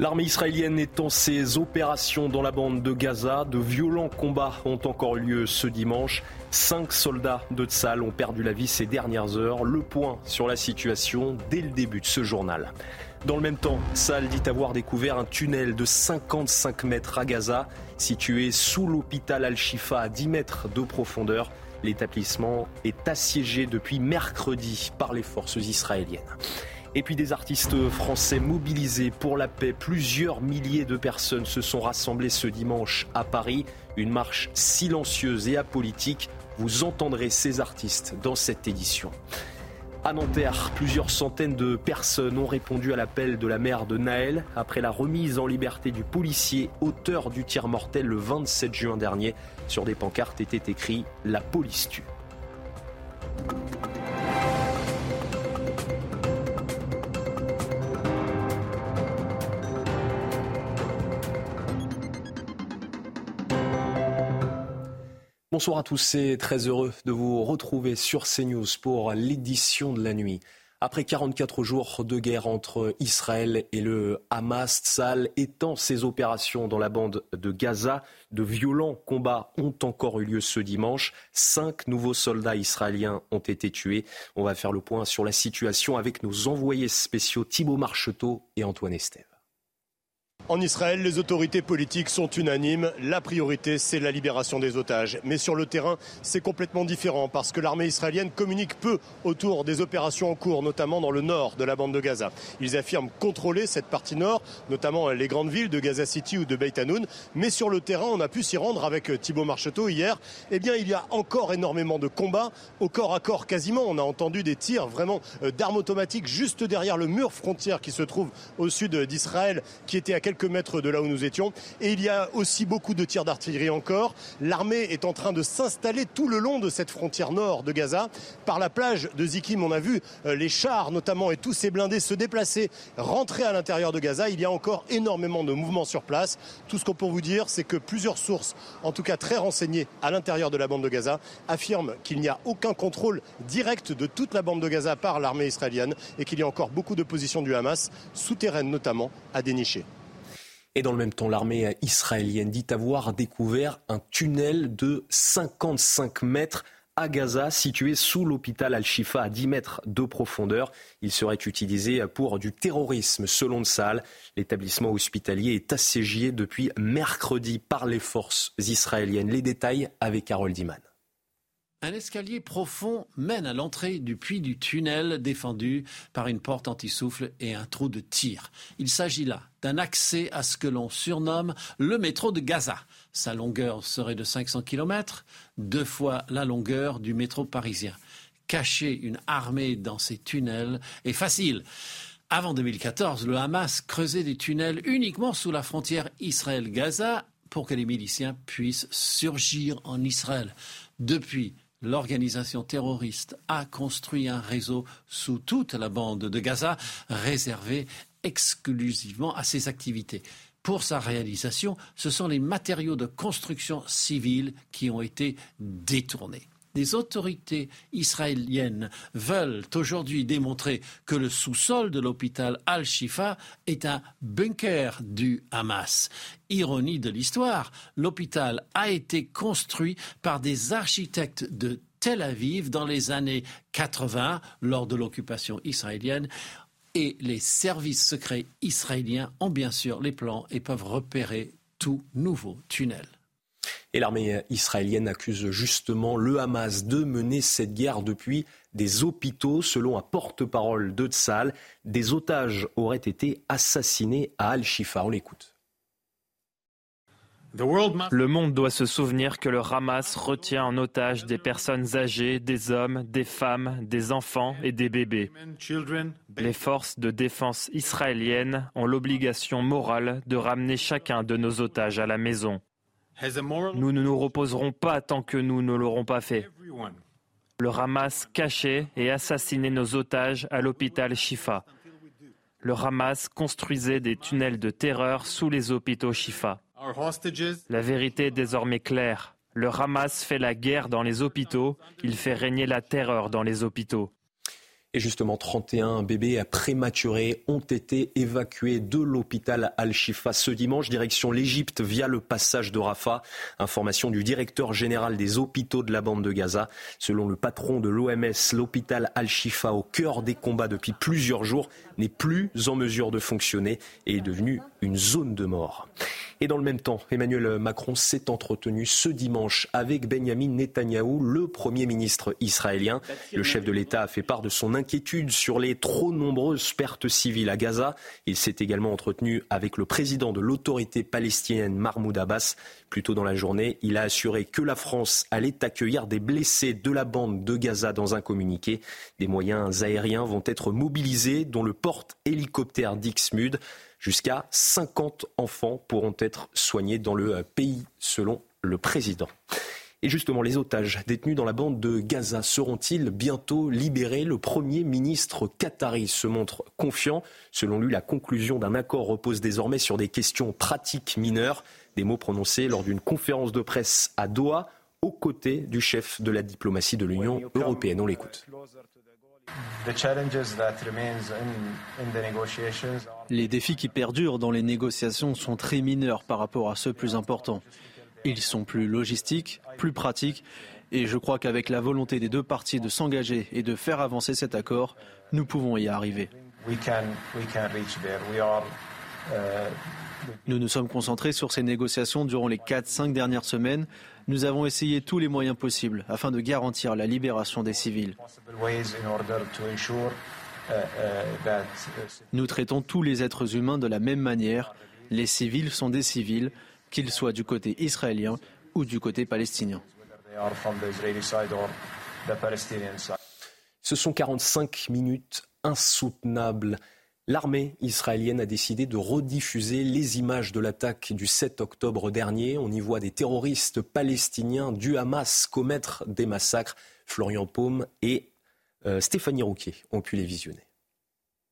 L'armée israélienne en ses opérations dans la bande de Gaza. De violents combats ont encore eu lieu ce dimanche. Cinq soldats de Tzal ont perdu la vie ces dernières heures. Le point sur la situation dès le début de ce journal. Dans le même temps, Tzal dit avoir découvert un tunnel de 55 mètres à Gaza, situé sous l'hôpital Al-Shifa à 10 mètres de profondeur. L'établissement est assiégé depuis mercredi par les forces israéliennes. Et puis des artistes français mobilisés pour la paix. Plusieurs milliers de personnes se sont rassemblées ce dimanche à Paris. Une marche silencieuse et apolitique. Vous entendrez ces artistes dans cette édition. À Nanterre, plusieurs centaines de personnes ont répondu à l'appel de la mère de Naël après la remise en liberté du policier auteur du tir mortel le 27 juin dernier. Sur des pancartes était écrit La police tue. Bonsoir à tous et très heureux de vous retrouver sur CNews pour l'édition de la nuit. Après 44 jours de guerre entre Israël et le Hamas, Sal étend ses opérations dans la bande de Gaza. De violents combats ont encore eu lieu ce dimanche. Cinq nouveaux soldats israéliens ont été tués. On va faire le point sur la situation avec nos envoyés spéciaux Thibault Marcheteau et Antoine Estève. En Israël, les autorités politiques sont unanimes. La priorité, c'est la libération des otages. Mais sur le terrain, c'est complètement différent parce que l'armée israélienne communique peu autour des opérations en cours, notamment dans le nord de la bande de Gaza. Ils affirment contrôler cette partie nord, notamment les grandes villes de Gaza City ou de Beit Hanoun. Mais sur le terrain, on a pu s'y rendre avec Thibault Marcheteau hier. Eh bien, il y a encore énormément de combats, au corps à corps quasiment. On a entendu des tirs vraiment euh, d'armes automatiques juste derrière le mur frontière qui se trouve au sud d'Israël, qui était à quelques mètres de là où nous étions. Et il y a aussi beaucoup de tirs d'artillerie encore. L'armée est en train de s'installer tout le long de cette frontière nord de Gaza. Par la plage de Zikim, on a vu euh, les chars notamment et tous ces blindés se déplacer, rentrer à l'intérieur de Gaza. Il y a encore énormément de mouvements sur place. Tout ce qu'on peut vous dire, c'est que plusieurs sources, en tout cas très renseignées à l'intérieur de la bande de Gaza, affirment qu'il n'y a aucun contrôle direct de toute la bande de Gaza par l'armée israélienne et qu'il y a encore beaucoup de positions du Hamas, souterraines notamment, à dénicher. Et dans le même temps, l'armée israélienne dit avoir découvert un tunnel de 55 mètres à Gaza, situé sous l'hôpital Al-Shifa à 10 mètres de profondeur. Il serait utilisé pour du terrorisme, selon Saal. L'établissement hospitalier est assiégé depuis mercredi par les forces israéliennes. Les détails avec Carole Diman. Un escalier profond mène à l'entrée du puits du tunnel défendu par une porte anti-souffle et un trou de tir. Il s'agit là d'un accès à ce que l'on surnomme le métro de Gaza. Sa longueur serait de 500 km, deux fois la longueur du métro parisien. Cacher une armée dans ces tunnels est facile. Avant 2014, le Hamas creusait des tunnels uniquement sous la frontière Israël-Gaza pour que les miliciens puissent surgir en Israël. Depuis, l'organisation terroriste a construit un réseau sous toute la bande de Gaza réservé exclusivement à ses activités. Pour sa réalisation, ce sont les matériaux de construction civile qui ont été détournés. Les autorités israéliennes veulent aujourd'hui démontrer que le sous-sol de l'hôpital Al-Shifa est un bunker du Hamas. Ironie de l'histoire, l'hôpital a été construit par des architectes de Tel Aviv dans les années 80 lors de l'occupation israélienne et les services secrets israéliens ont bien sûr les plans et peuvent repérer tout nouveau tunnel. Et l'armée israélienne accuse justement le Hamas de mener cette guerre depuis des hôpitaux. Selon un porte-parole de Tzal, des otages auraient été assassinés à Al-Shifa. On l'écoute. Le monde doit se souvenir que le Hamas retient en otage des personnes âgées, des hommes, des femmes, des enfants et des bébés. Les forces de défense israéliennes ont l'obligation morale de ramener chacun de nos otages à la maison. Nous ne nous reposerons pas tant que nous ne l'aurons pas fait. Le Hamas cachait et assassinait nos otages à l'hôpital Shifa. Le Hamas construisait des tunnels de terreur sous les hôpitaux Shifa. La vérité est désormais claire. Le Hamas fait la guerre dans les hôpitaux, il fait régner la terreur dans les hôpitaux. Et justement, 31 bébés prématurés ont été évacués de l'hôpital Al-Shifa ce dimanche, direction l'Égypte via le passage de Rafah. Information du directeur général des hôpitaux de la bande de Gaza. Selon le patron de l'OMS, l'hôpital Al-Shifa, au cœur des combats depuis plusieurs jours, n'est plus en mesure de fonctionner et est devenu une zone de mort. Et dans le même temps, Emmanuel Macron s'est entretenu ce dimanche avec Benjamin Netanyahou, le Premier ministre israélien. Le chef de l'État a fait part de son inquiétude sur les trop nombreuses pertes civiles à Gaza. Il s'est également entretenu avec le président de l'autorité palestinienne Mahmoud Abbas. Plus tôt dans la journée, il a assuré que la France allait accueillir des blessés de la bande de Gaza dans un communiqué. Des moyens aériens vont être mobilisés, dont le porte-hélicoptère d'Ixmude. Jusqu'à 50 enfants pourront être soignés dans le pays, selon le président. Et justement, les otages détenus dans la bande de Gaza seront-ils bientôt libérés? Le Premier ministre qatari se montre confiant. Selon lui, la conclusion d'un accord repose désormais sur des questions pratiques mineures. Des mots prononcés lors d'une conférence de presse à Doha, aux côtés du chef de la diplomatie de l'Union européenne. On l'écoute. Les défis qui perdurent dans les négociations sont très mineurs par rapport à ceux plus importants. Ils sont plus logistiques, plus pratiques, et je crois qu'avec la volonté des deux parties de s'engager et de faire avancer cet accord, nous pouvons y arriver. Nous nous sommes concentrés sur ces négociations durant les 4-5 dernières semaines. Nous avons essayé tous les moyens possibles afin de garantir la libération des civils. Nous traitons tous les êtres humains de la même manière. Les civils sont des civils, qu'ils soient du côté israélien ou du côté palestinien. Ce sont 45 minutes insoutenables L'armée israélienne a décidé de rediffuser les images de l'attaque du 7 octobre dernier. On y voit des terroristes palestiniens du Hamas commettre des massacres. Florian Paume et euh, Stéphanie Rouquier ont pu les visionner.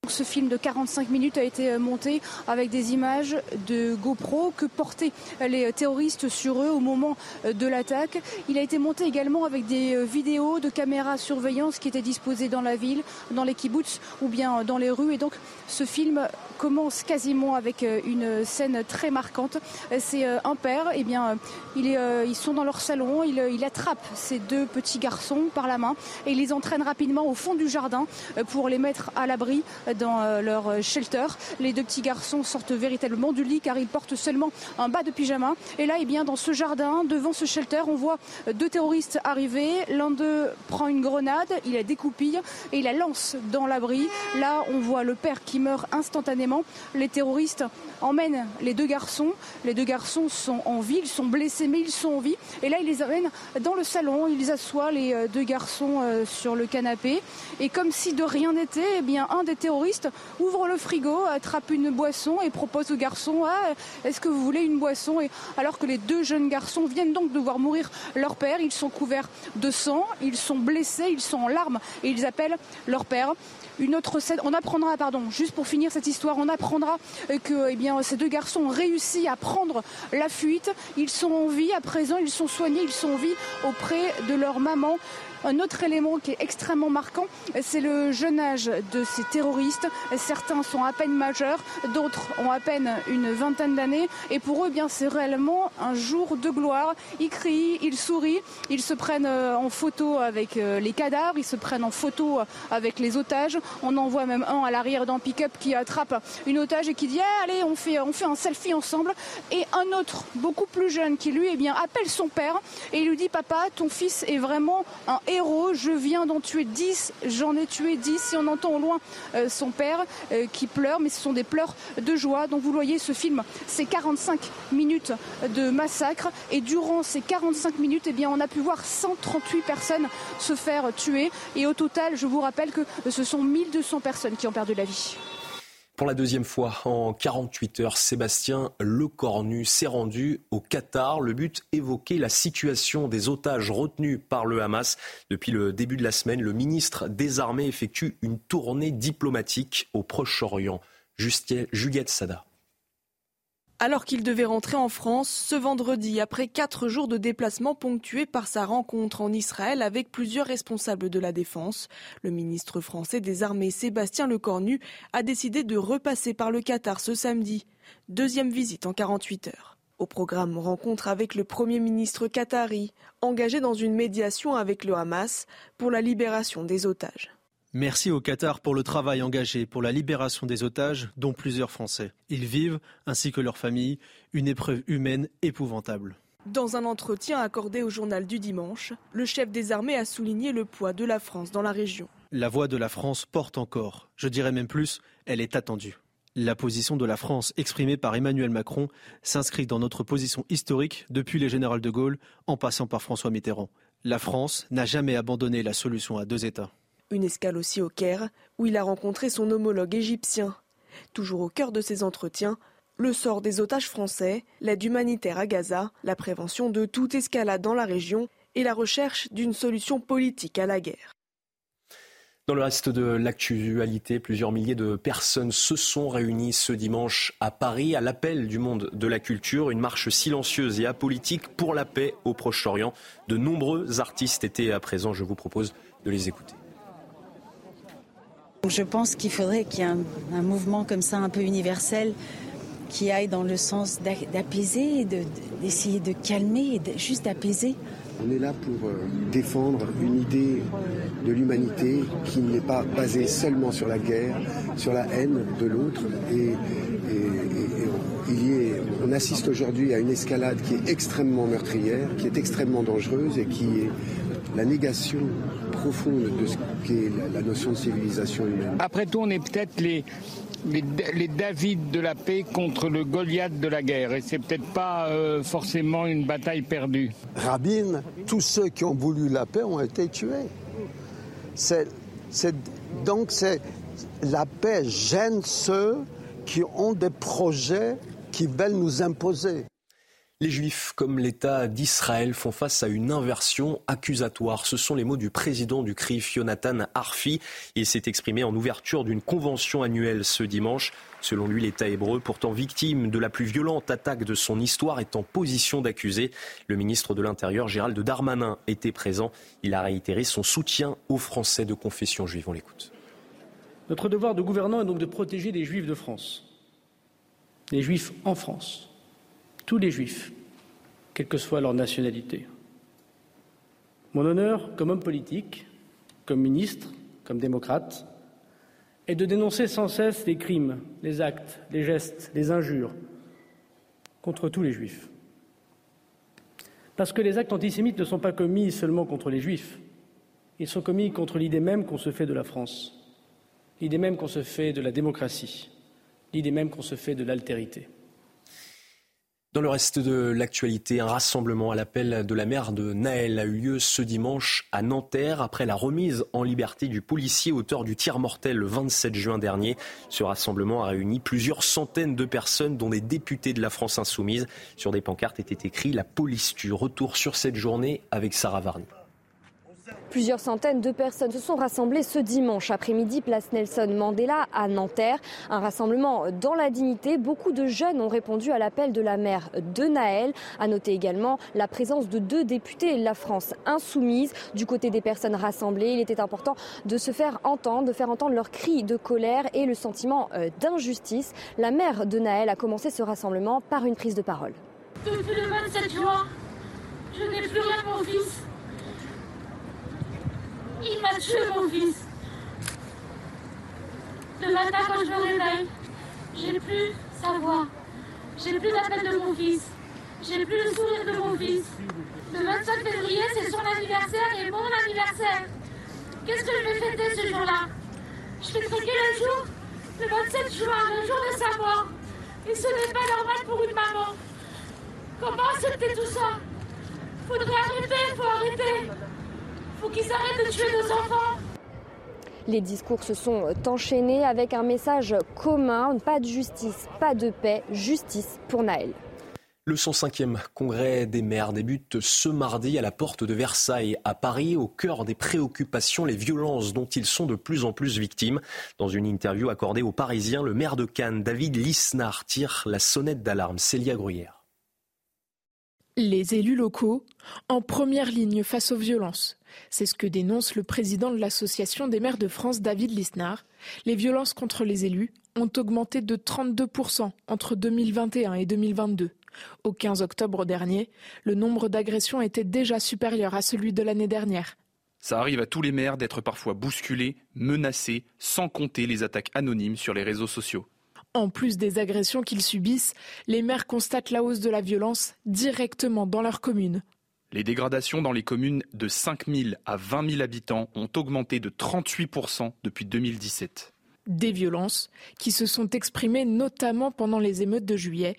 Ce film de 45 minutes a été euh, monté avec des images de GoPro que portaient les terroristes sur eux au moment euh, de l'attaque. Il a été monté également avec des euh, vidéos de caméras surveillance qui étaient disposées dans la ville, dans les kibbutz ou bien dans les rues. Et donc ce film commence quasiment avec une scène très marquante. C'est un père, eh bien, ils sont dans leur salon, il attrape ces deux petits garçons par la main et il les entraîne rapidement au fond du jardin pour les mettre à l'abri dans euh, leur euh, shelter. Les deux petits garçons sortent véritablement du lit car ils portent seulement un bas de pyjama. Et là, eh bien, dans ce jardin, devant ce shelter, on voit deux terroristes arriver. L'un d'eux prend une grenade, il la découpille et il la lance dans l'abri. Là, on voit le père qui meurt instantanément. Les terroristes emmènent les deux garçons. Les deux garçons sont en vie, ils sont blessés, mais ils sont en vie. Et là, ils les amènent dans le salon. Ils assoient les euh, deux garçons sur le canapé. Et comme si de rien n'était, eh bien, un des terroristes ouvre le frigo, attrape une boisson et propose au garçon ah, Est-ce que vous voulez une boisson? Et Alors que les deux jeunes garçons viennent donc de voir mourir leur père, ils sont couverts de sang, ils sont blessés, ils sont en larmes et ils appellent leur père une autre scène. On apprendra, pardon, juste pour finir cette histoire, on apprendra que eh ces deux garçons ont réussi à prendre la fuite. Ils sont en vie à présent, ils sont soignés, ils sont en vie auprès de leur maman. Un autre élément qui est extrêmement marquant, c'est le jeune âge de ces terroristes. Certains sont à peine majeurs, d'autres ont à peine une vingtaine d'années. Et pour eux, eh bien, c'est réellement un jour de gloire. Ils crient, ils sourient, ils se prennent euh, en photo avec euh, les cadavres, ils se prennent en photo avec les otages. On en voit même un à l'arrière d'un pick-up qui attrape une otage et qui dit eh, allez, on fait, un selfie ensemble. Et un autre, beaucoup plus jeune, qui lui, eh appelle son père et il lui dit papa, ton fils est vraiment un héros, je viens d'en tuer 10, j'en ai tué 10. Et on entend au loin euh, son père euh, qui pleure, mais ce sont des pleurs de joie. Donc vous voyez, ce film, c'est 45 minutes de massacre. Et durant ces 45 minutes, eh bien, on a pu voir 138 personnes se faire tuer. Et au total, je vous rappelle que ce sont 1200 personnes qui ont perdu la vie. Pour la deuxième fois en 48 heures, Sébastien Lecornu s'est rendu au Qatar. Le but, évoquer la situation des otages retenus par le Hamas. Depuis le début de la semaine, le ministre des Armées effectue une tournée diplomatique au Proche-Orient. Juliette Sada. Alors qu'il devait rentrer en France ce vendredi, après quatre jours de déplacement ponctués par sa rencontre en Israël avec plusieurs responsables de la défense, le ministre français des Armées Sébastien Lecornu a décidé de repasser par le Qatar ce samedi. Deuxième visite en 48 heures. Au programme, rencontre avec le Premier ministre qatari, engagé dans une médiation avec le Hamas pour la libération des otages. Merci au Qatar pour le travail engagé pour la libération des otages, dont plusieurs Français. Ils vivent, ainsi que leurs familles, une épreuve humaine épouvantable. Dans un entretien accordé au journal du dimanche, le chef des armées a souligné le poids de la France dans la région. La voix de la France porte encore. Je dirais même plus, elle est attendue. La position de la France exprimée par Emmanuel Macron s'inscrit dans notre position historique depuis les généraux de Gaulle en passant par François Mitterrand. La France n'a jamais abandonné la solution à deux États. Une escale aussi au Caire, où il a rencontré son homologue égyptien. Toujours au cœur de ses entretiens, le sort des otages français, l'aide humanitaire à Gaza, la prévention de toute escalade dans la région et la recherche d'une solution politique à la guerre. Dans le reste de l'actualité, plusieurs milliers de personnes se sont réunies ce dimanche à Paris à l'appel du monde de la culture, une marche silencieuse et apolitique pour la paix au Proche-Orient. De nombreux artistes étaient à présent, je vous propose de les écouter. Je pense qu'il faudrait qu'il y ait un, mouvement comme ça un peu universel qui aille dans le sens d'apaiser, d'essayer de, calmer, juste d'apaiser. On est là pour euh, défendre une idée de l'humanité qui n'est pas basée seulement sur la guerre, sur la haine de l'autre. Et, on assiste aujourd'hui à une escalade qui est extrêmement meurtrière, qui est extrêmement dangereuse et qui est la négation profonde de ce qu'est la, notion de civilisation humaine. Après tout, on est peut-être les, les, David de la paix contre le Goliath de la guerre. Et c'est peut-être pas euh, forcément une bataille perdue. Rabin, tous ceux qui ont voulu la paix ont été tués. donc c'est la paix gêne ceux qui ont des projets qui veulent nous imposer. Les Juifs, comme l'État d'Israël, font face à une inversion accusatoire. Ce sont les mots du président du CRIF, Jonathan Arfi. Il s'est exprimé en ouverture d'une convention annuelle ce dimanche. Selon lui, l'État hébreu, pourtant victime de la plus violente attaque de son histoire, est en position d'accuser. Le ministre de l'Intérieur, Gérald Darmanin, était présent. Il a réitéré son soutien aux Français de confession juive. On l'écoute. Notre devoir de gouvernant est donc de protéger les Juifs de France, les Juifs en France tous les juifs, quelle que soit leur nationalité. Mon honneur comme homme politique, comme ministre, comme démocrate, est de dénoncer sans cesse les crimes, les actes, les gestes, les injures contre tous les juifs. Parce que les actes antisémites ne sont pas commis seulement contre les juifs, ils sont commis contre l'idée même qu'on se fait de la France, l'idée même qu'on se fait de la démocratie, l'idée même qu'on se fait de l'altérité. Dans le reste de l'actualité, un rassemblement à l'appel de la mère de Naël a eu lieu ce dimanche à Nanterre après la remise en liberté du policier auteur du tir mortel le 27 juin dernier. Ce rassemblement a réuni plusieurs centaines de personnes dont des députés de la France insoumise. Sur des pancartes était écrit La police tue. Retour sur cette journée avec Sarah Varny. Plusieurs centaines de personnes se sont rassemblées ce dimanche après-midi, place Nelson Mandela à Nanterre. Un rassemblement dans la dignité. Beaucoup de jeunes ont répondu à l'appel de la mère de Naël. À noter également la présence de deux députés, la France insoumise. Du côté des personnes rassemblées, il était important de se faire entendre, de faire entendre leurs cris de colère et le sentiment euh, d'injustice. La mère de Naël a commencé ce rassemblement par une prise de parole. Depuis le 27 juin, je n'ai plus rien mon fils. Il m'a tué mon fils. Le matin quand je me réveille, j'ai plus sa voix. J'ai plus l'appel de mon fils. J'ai plus le sourire de mon fils. Le 25 février, c'est son anniversaire et mon anniversaire. Qu'est-ce que je vais fêter ce jour-là? Je fêterai quel jour Le 27 juin, le jour de sa mort. Et ce n'est pas normal pour une maman. Comment accepter tout ça? Faudrait arrêter, faut arrêter faut qu'ils arrêtent de tuer nos enfants. Les discours se sont enchaînés avec un message commun, pas de justice, pas de paix, justice pour Naël. Le 105e congrès des maires débute ce mardi à la porte de Versailles à Paris, au cœur des préoccupations, les violences dont ils sont de plus en plus victimes. Dans une interview accordée aux Parisiens, le maire de Cannes, David Lisnard, tire la sonnette d'alarme. Célia Gruyère. Les élus locaux en première ligne face aux violences. C'est ce que dénonce le président de l'Association des maires de France, David Lisnard. Les violences contre les élus ont augmenté de 32% entre 2021 et 2022. Au 15 octobre dernier, le nombre d'agressions était déjà supérieur à celui de l'année dernière. Ça arrive à tous les maires d'être parfois bousculés, menacés, sans compter les attaques anonymes sur les réseaux sociaux. En plus des agressions qu'ils subissent, les maires constatent la hausse de la violence directement dans leur commune. Les dégradations dans les communes de 5 000 à 20 000 habitants ont augmenté de 38% depuis 2017 des violences qui se sont exprimées notamment pendant les émeutes de juillet.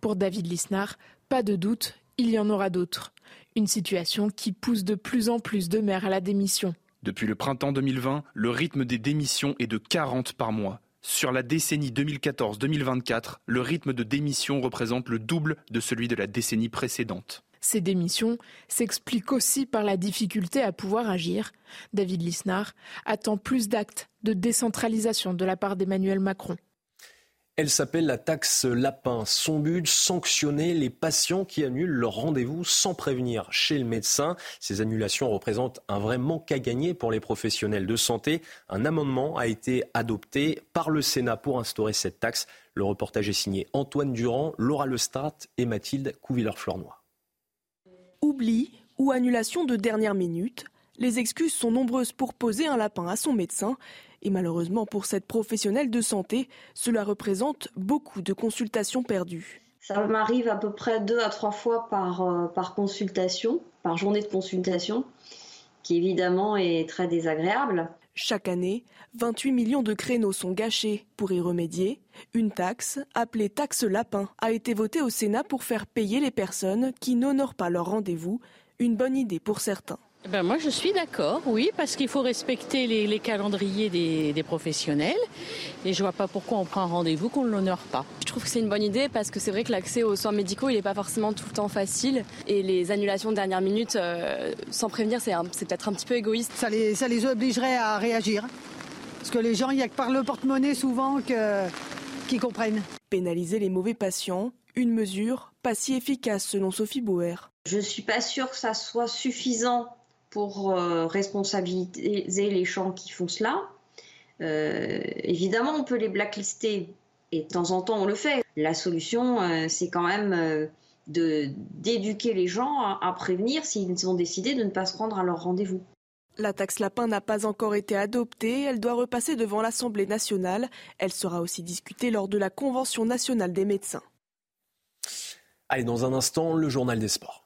Pour David Lisnard, pas de doute, il y en aura d'autres. Une situation qui pousse de plus en plus de maires à la démission. Depuis le printemps 2020, le rythme des démissions est de 40 par mois. Sur la décennie 2014-2024, le rythme de démission représente le double de celui de la décennie précédente. Ces démissions s'expliquent aussi par la difficulté à pouvoir agir. David Lisnard attend plus d'actes de décentralisation de la part d'Emmanuel Macron. Elle s'appelle la taxe lapin. Son but, sanctionner les patients qui annulent leur rendez-vous sans prévenir chez le médecin. Ces annulations représentent un vrai manque à gagner pour les professionnels de santé. Un amendement a été adopté par le Sénat pour instaurer cette taxe. Le reportage est signé Antoine Durand, Laura Lestrat et Mathilde Couvilleur-Fleurnoy. Oubli ou annulation de dernière minute, les excuses sont nombreuses pour poser un lapin à son médecin. Et malheureusement pour cette professionnelle de santé, cela représente beaucoup de consultations perdues. Ça m'arrive à peu près deux à trois fois par, euh, par consultation, par journée de consultation, qui évidemment est très désagréable. Chaque année, 28 millions de créneaux sont gâchés. Pour y remédier, une taxe, appelée taxe lapin, a été votée au Sénat pour faire payer les personnes qui n'honorent pas leur rendez-vous. Une bonne idée pour certains. Ben moi je suis d'accord, oui, parce qu'il faut respecter les, calendriers des, professionnels et je vois pas pourquoi on prend un rendez-vous qu'on ne l'honore pas. Je trouve que c'est une bonne idée parce que c'est vrai que l'accès aux soins médicaux il n'est pas forcément tout le temps facile et les annulations de dernière minute euh, sans prévenir c'est, peut-être un petit peu égoïste. Ça les, ça les obligerait à réagir parce que les gens il n'y a que par le porte-monnaie souvent que, qu'ils comprennent. Pénaliser les mauvais patients, une mesure pas si efficace selon Sophie Bauer. Je ne suis pas sûre que ça soit suffisant pour euh, responsabiliser les gens qui font cela. Euh, évidemment, on peut les blacklister et de temps en temps on le fait. La solution, euh, c'est quand même de d'éduquer les gens à, prévenir s'ils ont décidé de ne pas se rendre à leur rendez-vous. La taxe lapin n'a pas encore été adoptée, elle doit repasser devant l'Assemblée nationale. Elle sera aussi discutée lors de la Convention nationale des médecins. Allez, dans un instant, le journal des sports.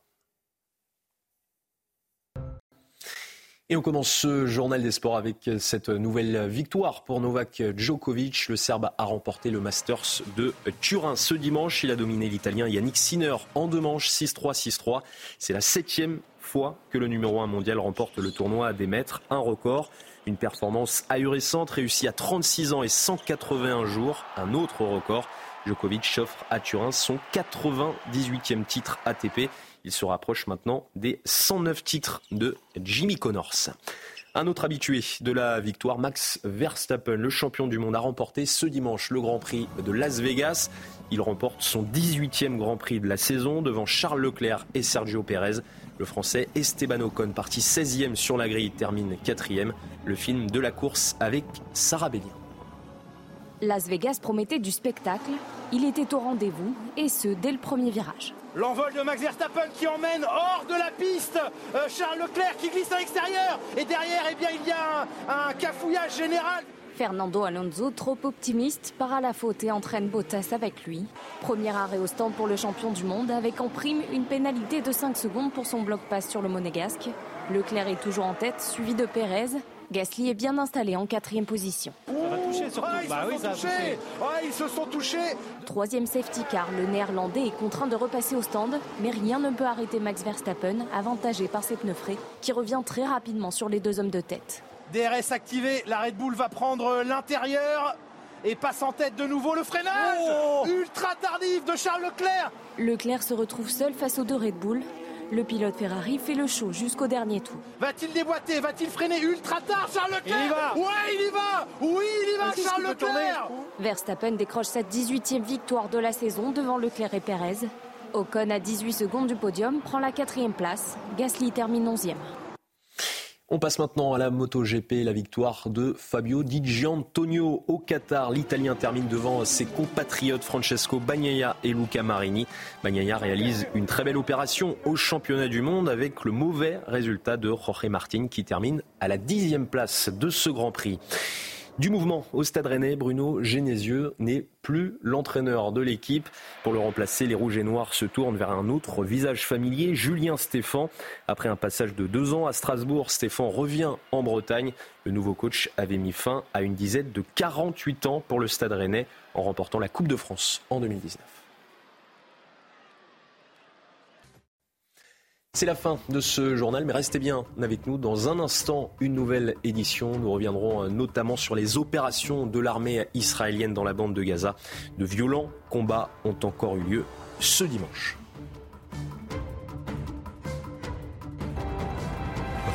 Et on commence ce journal des sports avec cette nouvelle victoire pour Novak Djokovic. Le Serbe a remporté le Masters de Turin ce dimanche. Il a dominé l'Italien Yannick Sinner en deux manches 6-3, 6-3. C'est la septième fois que le numéro 1 mondial remporte le tournoi des maîtres. Un record. Une performance ahurissante réussie à 36 ans et 181 jours. Un autre record. Djokovic offre à Turin son 98e titre ATP. Il se rapproche maintenant des 109 titres de Jimmy Connors. Un autre habitué de la victoire, Max Verstappen, le champion du monde, a remporté ce dimanche le Grand Prix de Las Vegas. Il remporte son 18e Grand Prix de la saison devant Charles Leclerc et Sergio Pérez. Le Français Esteban Ocon, parti 16e sur la grille, termine 4e. Le film de la course avec Sarah Bellien. Las Vegas promettait du spectacle. Il était au rendez-vous, et ce, dès le premier virage. L'envol de Max Verstappen qui emmène hors de la piste euh, Charles Leclerc qui glisse à l'extérieur. Et derrière, eh il y a un, cafouillage général. Fernando Alonso, trop optimiste, part à la faute et entraîne Bottas avec lui. Premier arrêt au stand pour le champion du monde, avec en prime une pénalité de 5 secondes pour son bloc passe sur le monégasque. Leclerc est toujours en tête, suivi de Pérez. Gasly est bien installé en quatrième position. Ça va toucher surtout. Ah, ils, bah se sont touchés. ils se sont touchés. Troisième safety car, le néerlandais est contraint de repasser au stand, mais rien ne peut arrêter Max Verstappen, avantagé par ses pneus frais, qui revient très rapidement sur les deux hommes de tête. DRS activé, la Red Bull va prendre l'intérieur. et passe en tête de nouveau le freinage oh ultra tardif de Charles Leclerc. Leclerc se retrouve seul face aux deux Red Bull. Le pilote Ferrari fait le show jusqu'au dernier tour. Va-t-il déboîter? Va-t-il freiner ultra tard Charles Leclerc? Il y va Ouais, il y va Oui, il y va Charles Leclerc Verstappen décroche sa 18e victoire de la saison devant Leclerc et Perez. Ocon, à 18 secondes du podium, prend la quatrième place. Gasly termine 11e. On passe maintenant à la MotoGP, la victoire de Fabio Di Giantonio au Qatar. L'Italien termine devant ses compatriotes Francesco Bagnaia et Luca Marini. Bagnaia réalise une très belle opération au championnat du monde avec le mauvais résultat de Jorge Martin qui termine à la dixième place de ce Grand Prix. Du mouvement au Stade Rennais, Bruno Genésieux n'est plus l'entraîneur de l'équipe. Pour le remplacer, les Rouges et Noirs se tournent vers un autre visage familier, Julien Stéphan. Après un passage de deux ans à Strasbourg, Stéphan revient en Bretagne. Le nouveau coach avait mis fin à une dizaine de 48 ans pour le Stade Rennais en remportant la Coupe de France en 2019. C'est la fin de ce journal, mais restez bien avec nous. Dans un instant, une nouvelle édition. Nous reviendrons euh, notamment sur les opérations de l'armée israélienne dans la bande de Gaza. De violents combats ont encore eu lieu ce dimanche.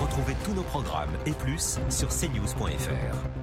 Retrouvez tous nos programmes et plus sur cnews.fr.